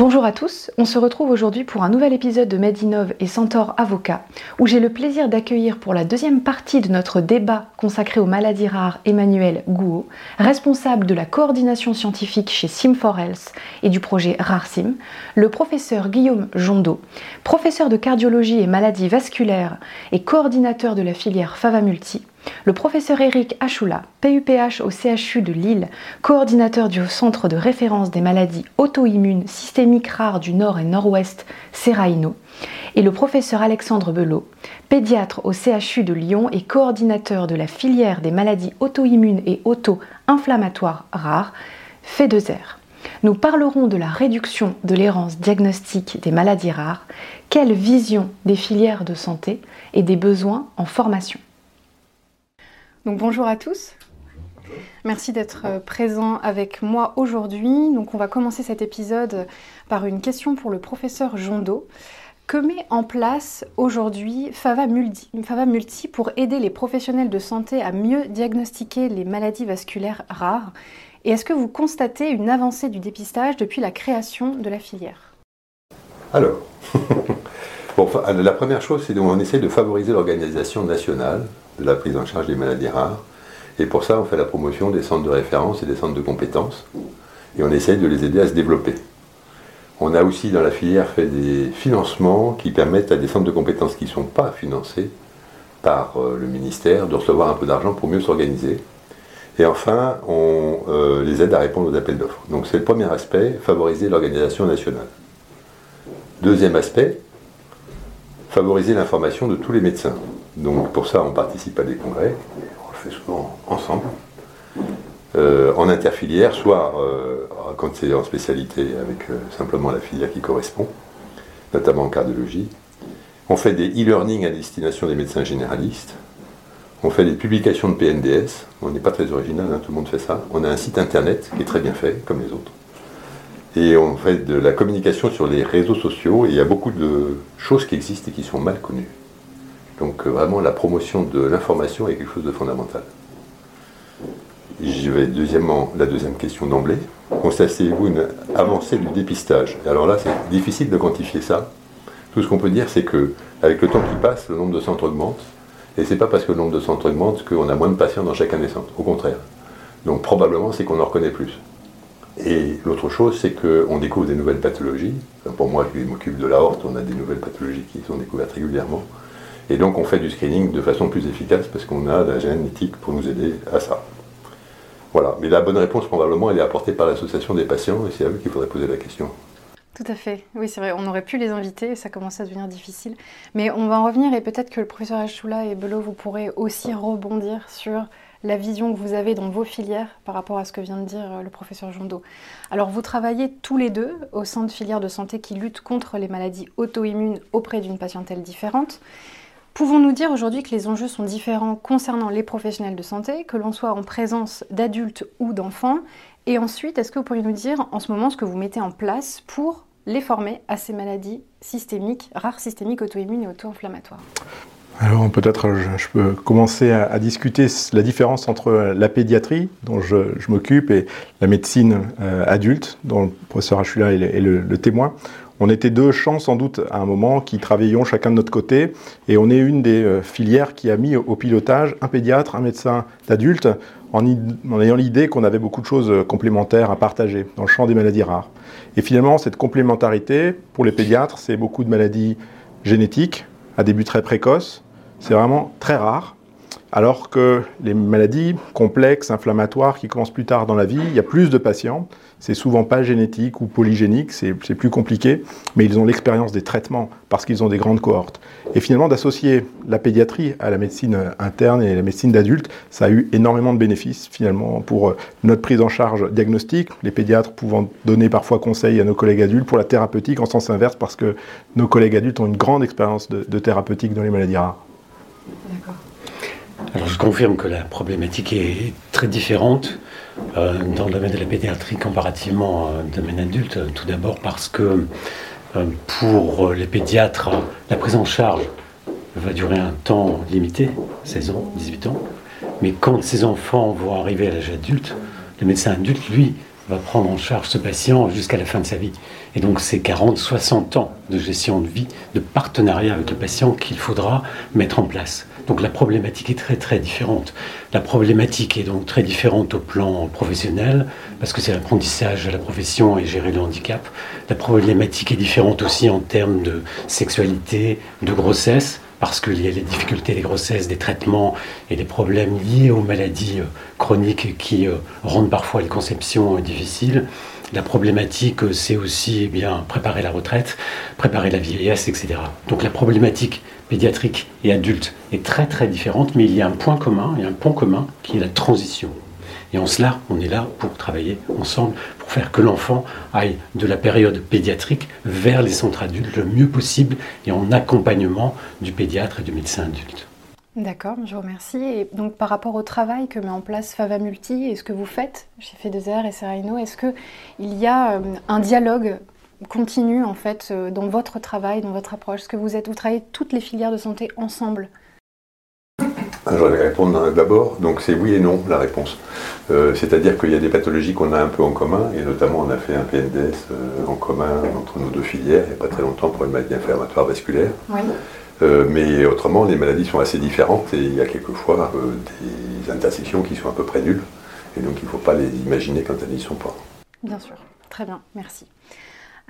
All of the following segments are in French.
Bonjour à tous, on se retrouve aujourd'hui pour un nouvel épisode de Medinov et Centaure Avocat, où j'ai le plaisir d'accueillir pour la deuxième partie de notre débat consacré aux maladies rares Emmanuel Gouault, responsable de la coordination scientifique chez Sim4Health et du projet RareSim, le professeur Guillaume Jondot, professeur de cardiologie et maladies vasculaires et coordinateur de la filière Favamulti, le professeur Eric Achoula, PUPH au CHU de Lille, coordinateur du Centre de référence des maladies auto-immunes systémiques rares du Nord et Nord-Ouest, Seraino, et le professeur Alexandre Belot, pédiatre au CHU de Lyon et coordinateur de la filière des maladies auto-immunes et auto-inflammatoires rares, FEDESER. Nous parlerons de la réduction de l'errance diagnostique des maladies rares, quelle vision des filières de santé et des besoins en formation. Donc bonjour à tous. Merci d'être euh, présent avec moi aujourd'hui. Donc on va commencer cet épisode par une question pour le professeur Jondo. Que met en place aujourd'hui Fava Multi, Fava Multi pour aider les professionnels de santé à mieux diagnostiquer les maladies vasculaires rares? Et est-ce que vous constatez une avancée du dépistage depuis la création de la filière? Alors, la première chose, c'est qu'on essaie de favoriser l'organisation nationale de la prise en charge des maladies rares. Et pour ça, on fait la promotion des centres de référence et des centres de compétences. Et on essaye de les aider à se développer. On a aussi dans la filière fait des financements qui permettent à des centres de compétences qui ne sont pas financés par euh, le ministère de recevoir un peu d'argent pour mieux s'organiser. Et enfin, on euh, les aide à répondre aux appels d'offres. Donc c'est le premier aspect, favoriser l'organisation nationale. Deuxième aspect, favoriser l'information de tous les médecins. Donc pour ça, on participe à des congrès, on le fait souvent ensemble, euh, en interfilière, soit euh, quand c'est en spécialité avec euh, simplement la filière qui correspond, notamment en cardiologie. On fait des e-learning à destination des médecins généralistes. On fait des publications de PNDS. On n'est pas très original, hein, tout le monde fait ça. On a un site internet qui est très bien fait, comme les autres. Et on fait de la communication sur les réseaux sociaux. Et il y a beaucoup de choses qui existent et qui sont mal connues. Donc euh, vraiment la promotion de l'information est quelque chose de fondamental. Je vais deuxièmement, la deuxième question d'emblée. Constatez-vous une avancée du dépistage? Alors là, c'est difficile de quantifier ça. Tout ce qu'on peut dire, c'est que avec le temps qui passe, le nombre de centres augmente. Et c'est pas parce que le nombre de centres augmente qu'on a moins de patients dans chacun des centres. Au contraire. Donc probablement, c'est qu'on en reconnaît plus. Et l'autre chose, c'est qu'on découvre des nouvelles pathologies. pour moi qui m'occupe de la horte, on a des nouvelles pathologies qui sont découvertes régulièrement. Et donc on fait du screening de façon plus efficace parce qu'on a la génétique pour nous aider à ça. Voilà. Mais la bonne réponse, probablement, elle est apportée par l'association des patients et c'est à eux qu'il faudrait poser la question. Tout à fait. Oui, c'est vrai. On aurait pu les inviter ça commence à devenir difficile. Mais on va en revenir et peut-être que le professeur Achoula et Belot, vous pourrez aussi rebondir sur la vision que vous avez dans vos filières par rapport à ce que vient de dire euh, le professeur Jondot. Alors vous travaillez tous les deux au sein de filières de santé qui luttent contre les maladies auto-immunes auprès d'une patientèle différente. Pouvons-nous dire aujourd'hui que les enjeux sont différents concernant les professionnels de santé, que l'on soit en présence d'adultes ou d'enfants? Et ensuite, est-ce que vous pourriez nous dire en ce moment ce que vous mettez en place pour les former à ces maladies systémiques, rares systémiques, auto-immunes et auto-inflammatoires? Alors peut-être je, peux commencer à, discuter la différence entre la pédiatrie, dont je, m'occupe, et la médecine euh, adulte, dont le professeur Achula est, le, témoin. On était deux champs sans doute à un moment qui travaillions chacun de notre côté et on est une des euh, filières qui a mis au pilotage un pédiatre, un médecin d'adulte en, ayant l'idée qu'on avait beaucoup de choses euh, complémentaires à partager dans le champ des maladies rares. Et finalement, cette complémentarité, pour les pédiatres, c'est beaucoup de maladies génétiques à début très précoce. C'est vraiment très rare. Alors que les maladies complexes, inflammatoires, qui commencent plus tard dans la vie, il y a plus de patients. C'est souvent pas génétique ou polygénique, c'est plus compliqué, mais ils ont l'expérience des traitements parce qu'ils ont des grandes cohortes. Et finalement, d'associer la pédiatrie à la médecine interne et la médecine d'adulte, ça a eu énormément de bénéfices finalement pour notre prise en charge diagnostique, les pédiatres pouvant donner parfois conseil à nos collègues adultes, pour la thérapeutique en sens inverse parce que nos collègues adultes ont une grande expérience de, de thérapeutique dans les maladies rares. Alors je confirme que la problématique est très différente euh, dans le domaine de la pédiatrie comparativement au domaine adulte. Tout d'abord parce que euh, pour les pédiatres, la prise en charge va durer un temps limité, 16 ans, 18 ans. Mais quand ces enfants vont arriver à l'âge adulte, le médecin adulte, lui, va prendre en charge ce patient jusqu'à la fin de sa vie. Et donc c'est 40, 60 ans de gestion de vie, de partenariat avec le patient qu'il faudra mettre en place. Donc la problématique est très très différente. La problématique est donc très différente au plan professionnel, parce que c'est l'apprentissage de la profession et gérer le handicap. La problématique est différente aussi en termes de sexualité, de grossesse, parce qu'il y a les difficultés des grossesses, des traitements et des problèmes liés aux maladies euh, chroniques qui euh, rendent parfois les conceptions euh, difficiles. La problématique, c'est aussi eh bien, préparer la retraite, préparer la vieillesse, etc. Donc la problématique pédiatrique et adulte est très très différente, mais il y a un point commun, il y a un pont commun qui est la transition. Et en cela, on est là pour travailler ensemble, pour faire que l'enfant aille de la période pédiatrique vers les centres adultes le mieux possible et en accompagnement du pédiatre et du médecin adulte. D'accord, je vous remercie. Et donc par rapport au travail que met en place Fava Multi et ce que vous faites chez Fedezer et Serino, est-ce qu'il y a euh, un dialogue continu en fait euh, dans votre travail, dans votre approche? Est-ce que vous êtes, vous travaillez toutes les filières de santé ensemble? Je vais répondre d'abord. Donc c'est oui et non la réponse. Euh, c'est-à-dire qu'il y a des pathologies qu'on a un peu en commun, et notamment on a fait un PNDS euh, en commun entre nos deux filières il n'y a pas très longtemps pour une maladie inflammatoire vasculaire. mais autrement, les maladies sont assez différentes et il y a quelquefois des intersections qui sont à peu près nulles. Et donc il ne faut pas les imaginer quand elles n'y sont pas. Bien sûr. Très bien. Merci.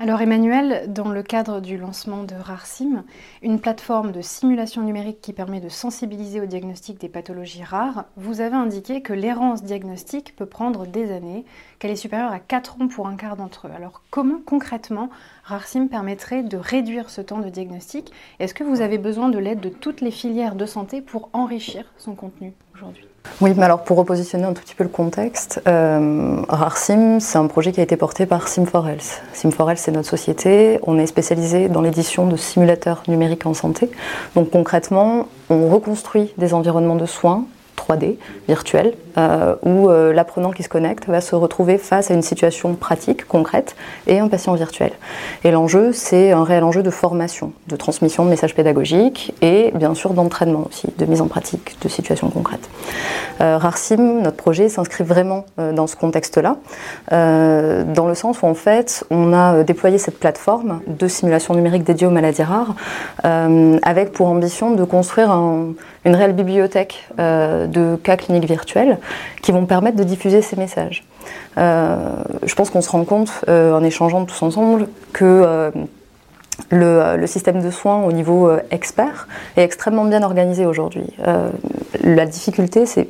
Alors Emmanuel, dans le cadre du lancement de RARSIM, une plateforme de simulation numérique qui permet de sensibiliser au diagnostic des pathologies rares, vous avez indiqué que l'errance diagnostique peut prendre des années, qu'elle est supérieure à 4 ans pour un quart d'entre eux. Alors comment concrètement RARSIM permettrait de réduire ce temps de diagnostic? Est-ce que vous avez besoin de l'aide de toutes les filières de santé pour enrichir son contenu aujourd'hui? Oui, mais alors pour repositionner un tout petit peu le contexte, euh, RARSIM, c'est un projet qui a été porté par Sim4Health. Sim4Health, c'est notre société. On est spécialisé dans l'édition de simulateurs numériques en santé. Donc concrètement, on reconstruit des environnements de soins 3D virtuel euh, où euh, l'apprenant qui se connecte va se retrouver face à une situation pratique, concrète, et un patient virtuel. Et l'enjeu, c'est un réel enjeu de formation, de transmission de messages pédagogiques et bien sûr d'entraînement aussi, de mise en pratique de situations concrètes. Euh, RARSIM, notre projet, s'inscrit vraiment dans ce contexte-là, dans le sens où en fait, on a déployé cette plateforme de simulation numérique dédiée aux maladies rares, avec pour ambition de construire une réelle bibliothèque de cas cliniques virtuels qui vont permettre de diffuser ces messages. Euh, je pense qu'on se rend compte, euh, en échangeant tous ensemble, que euh, le, système de soins au niveau expert est extrêmement bien organisé aujourd'hui. la difficulté, c'est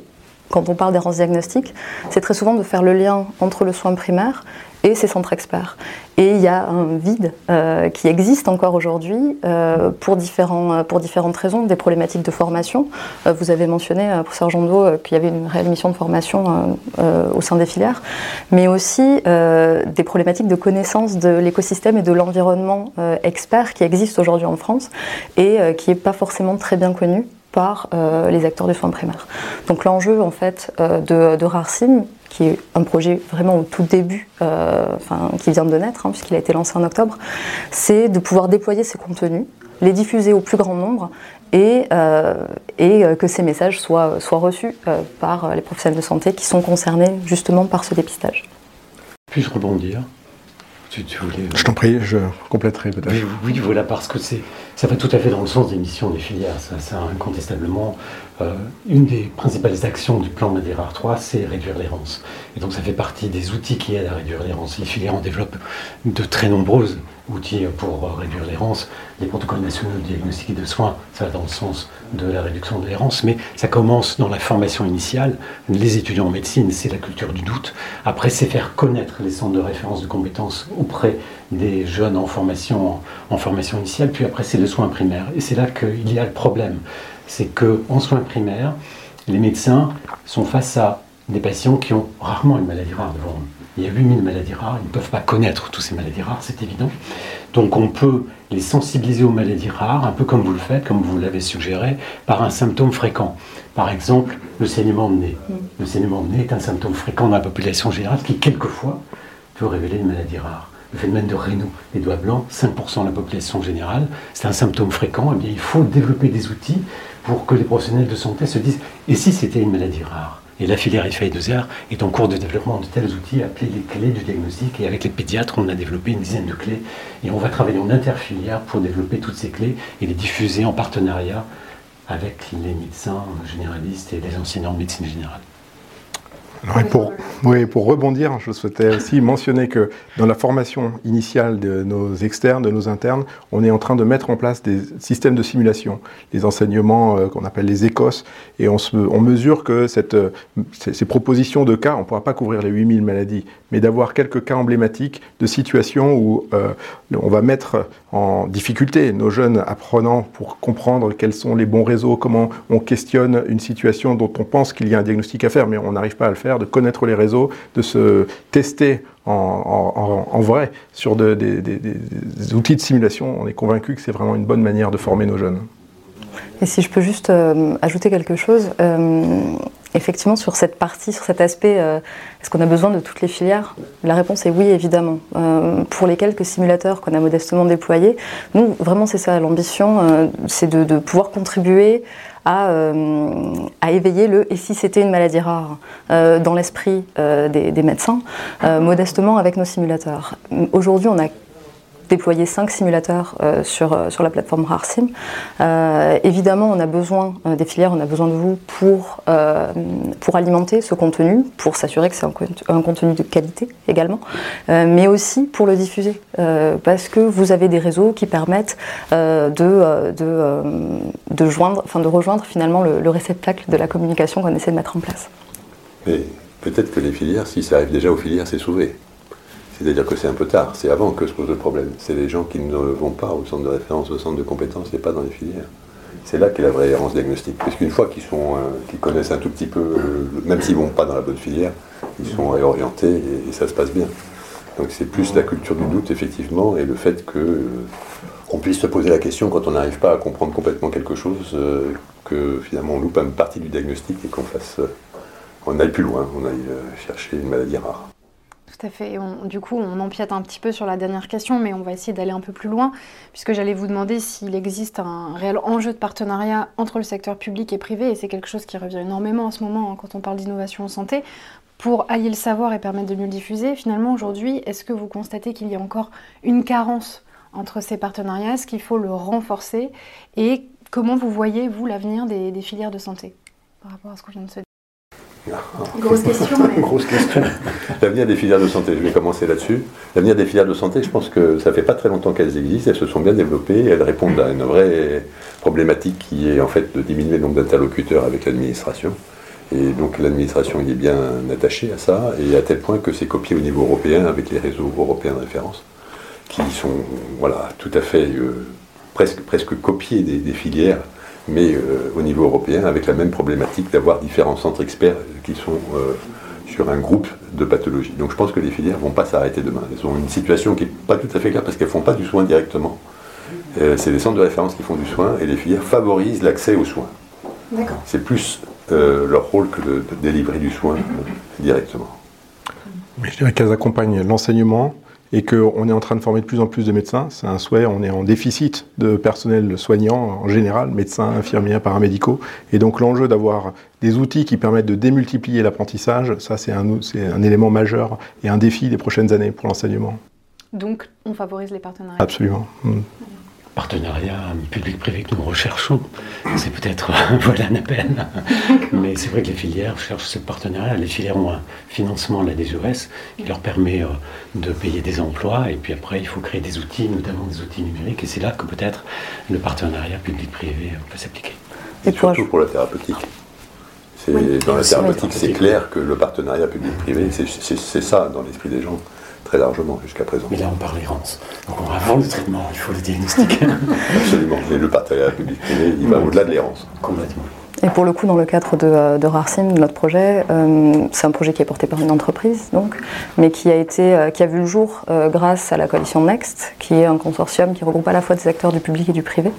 quand on parle d'errance diagnostique, c'est très souvent de faire le lien entre le soin primaire et ces centres experts. Et il y a un vide euh, qui existe encore aujourd'hui euh, pour, différents, pour différentes raisons, des problématiques de formation. Euh, vous avez mentionné, professeur Jondot, qu'il y avait une réelle mission de formation au sein des filières, mais aussi des problématiques de connaissance de l'écosystème et de l'environnement expert qui existe aujourd'hui en France et qui n'est pas forcément très bien connu par les acteurs de soins primaires. Donc l'enjeu en fait de, de RARSIM, qui est un projet vraiment au tout début, euh, enfin, qui vient de naître, hein, puisqu'il a été lancé en octobre, c'est de pouvoir déployer ces contenus, les diffuser au plus grand nombre et, euh, et euh, que ces messages soient, soient reçus par les professionnels de santé qui sont concernés justement par ce dépistage. Puis-je rebondir? Je t'en prie, je compléterai peut-être. Oui, oui, voilà, parce que ça va tout à fait dans le sens des missions des filières. Ça incontestablement euh, une des principales actions du plan Madeira 3, c'est réduire l'errance. Et donc ça fait partie des outils qui aident à réduire l'errance. Les filières en développent de très nombreux outils pour réduire l'errance. Les protocoles nationaux de diagnostic et de soins, ça va dans le sens de la réduction de l'errance, mais ça commence dans la formation initiale. Les étudiants en médecine, c'est la culture du doute. Après, c'est faire connaître les centres de référence de compétences auprès des jeunes en formation, en formation initiale. Puis après, c'est le soin primaire. Et c'est là qu'il y a le problème c'est qu'en soins primaires, les médecins sont face à des patients qui ont rarement une maladie rare devant eux. Il y a 8000 maladies rares, ils ne peuvent pas connaître toutes ces maladies rares, c'est évident. Donc on peut les sensibiliser aux maladies rares, un peu comme vous le faites, comme vous l'avez suggéré, par un symptôme fréquent. Par exemple, le saignement de nez. Mm. Le saignement de nez est un symptôme fréquent dans la population générale qui, quelquefois, peut révéler une maladie rare le phénomène de Raynaud, les doigts blancs, 5% de la population générale, c'est un symptôme fréquent, eh il faut développer des outils pour que les professionnels de santé se disent et si c'était une maladie rare? Et la filière FA2R est en cours de développement de tels outils appelés les clés du diagnostic. Et avec les pédiatres, on a développé une dizaine de clés. Et on va travailler en interfilière pour développer toutes ces clés et les diffuser en partenariat avec les médecins généralistes et les enseignants de médecine générale pour, rebondir, je souhaitais aussi mentionner que dans la formation initiale de nos externes, de nos internes, on est en train de mettre en place des systèmes de simulation, des enseignements euh, qu'on appelle les écosses, et on, mesure que euh, ces, propositions de cas, on ne pourra pas couvrir les 8000 maladies, mais d'avoir quelques cas emblématiques de situations où euh, on va mettre en difficulté nos jeunes apprenants pour comprendre quels sont les bons réseaux, comment on questionne une situation dont on pense qu'il y a un diagnostic à faire, mais on n'arrive pas à le faire, de connaître les réseaux, de se tester en, vrai sur des, outils de simulation. On est convaincu que c'est vraiment une bonne manière de former nos jeunes. Et si je peux juste euh, ajouter quelque chose, euh, effectivement, sur cette partie, sur cet aspect, euh, est-ce qu'on a besoin de toutes les filières? La réponse est oui, évidemment. Euh, pour les quelques simulateurs qu'on a modestement déployés, nous, vraiment, c'est ça l'ambition, euh, c'est de, pouvoir contribuer à, éveiller le et si c'était une maladie rare? Dans l'esprit des, des, médecins, modestement avec nos simulateurs. Aujourd'hui, on a déployer cinq simulateurs euh, sur, euh, sur la plateforme RARSIM. Euh, évidemment, on a besoin des filières, on a besoin de vous pour, alimenter ce contenu, pour s'assurer que c'est un, contenu de qualité également, mais aussi pour le diffuser, parce que vous avez des réseaux qui permettent de, joindre, rejoindre finalement le, le réceptacle de la communication qu'on essaie de mettre en place. Mais peut-être que les filières, si ça arrive déjà aux filières, c'est sauvé. C'est-à-dire que c'est un peu tard, c'est avant que se pose le problème. C'est les gens qui ne vont pas au centre de référence, au centre de compétences et pas dans les filières. C'est là qu'est la vraie errance diagnostique. Puisqu'une fois qu'ils sont, euh, connaissent un tout petit peu, euh, même s'ils ne vont pas dans la bonne filière, ils sont réorientés et, ça se passe bien. Donc c'est plus la culture du doute, effectivement, et le fait que euh, qu'on puisse se poser la question quand on n'arrive pas à comprendre complètement quelque chose, que finalement on loupe une partie du diagnostic et qu'on fasse, on aille plus loin, on aille chercher une maladie rare. Tout à fait. du coup, on empiète un petit peu sur la dernière question, mais on va essayer d'aller un peu plus loin, puisque j'allais vous demander s'il existe un réel enjeu de partenariat entre le secteur public et privé, et c'est quelque chose qui revient énormément en ce moment hein, quand on parle d'innovation en santé, pour allier le savoir et permettre de mieux le diffuser. Finalement, aujourd'hui, est-ce que vous constatez qu'il y a encore une carence entre ces partenariats? Est-ce qu'il faut le renforcer? Et comment vous voyez, vous, l'avenir des, des filières de santé par rapport à ce qu'on vient de se dire Grosse question. Grosse question. L'avenir des filières de santé, je vais commencer là-dessus. L'avenir des filières de santé, je pense que ça fait pas très longtemps qu'elles existent, elles se sont bien développées, elles répondent à une vraie problématique qui est en fait de diminuer le nombre d'interlocuteurs avec l'administration. Et donc l'administration y est bien attachée à ça, et à tel point que c'est copié au niveau européen avec les réseaux européens de référence, qui sont voilà, tout à fait euh, presque, presque copiés des filières mais euh, au niveau européen, avec la même problématique d'avoir différents centres experts qui sont euh, sur un groupe de pathologies. Donc je pense que les filières ne vont pas s'arrêter demain. Elles ont une situation qui n'est pas tout à fait claire parce qu'elles ne font pas du soin directement. Euh, c'est les centres de référence qui font du soin et les filières favorisent l'accès aux soins. C'est plus leur rôle que de, de délivrer du soin directement. Je dirais qu'elles accompagnent l'enseignement, et qu'on est en train de former de plus en plus de médecins. C'est un souhait, on est en déficit de personnel soignant en général, médecins, infirmiers, paramédicaux. Et donc l'enjeu d'avoir des outils qui permettent de démultiplier l'apprentissage, ça c'est un, un élément majeur et un défi des prochaines années pour l'enseignement. Donc on favorise les partenariats Absolument. Mm partenariat public-privé que nous recherchons. C'est peut-être voilà un appel. Mais c'est vrai que les filières cherchent ce partenariat. Les filières ont un financement de la DGOS qui leur permet euh, de payer des emplois. Et puis après, il faut créer des outils, notamment des outils numériques. Et c'est là que peut-être le partenariat public-privé peut s'appliquer. Et surtout pour la thérapeutique. dans la thérapeutique, c'est clair que le partenariat public-privé, c'est ça dans l'esprit des gens très largement jusqu'à présent. Mais là, on parle errance. Donc, on avant le traitement, il faut le diagnostiquer. Absolument. Mais le partenariat public-privé, il va au-delà de l'errance. Complètement. Et pour le coup, dans le cadre de, euh, de RARSIM, notre projet, euh, c'est un projet qui est porté par une entreprise, donc, mais qui a, été, euh, qui a vu le jour grâce à la coalition Next, qui est un consortium qui regroupe à la fois des acteurs du public et du privé.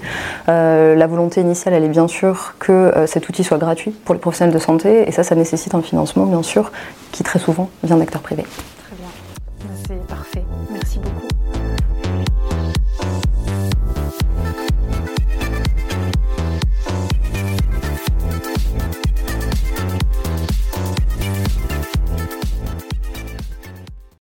la volonté initiale, elle est bien sûr que cet outil soit gratuit pour les professionnels de santé, et ça, ça nécessite un financement, bien sûr, qui très souvent vient d'acteurs privés.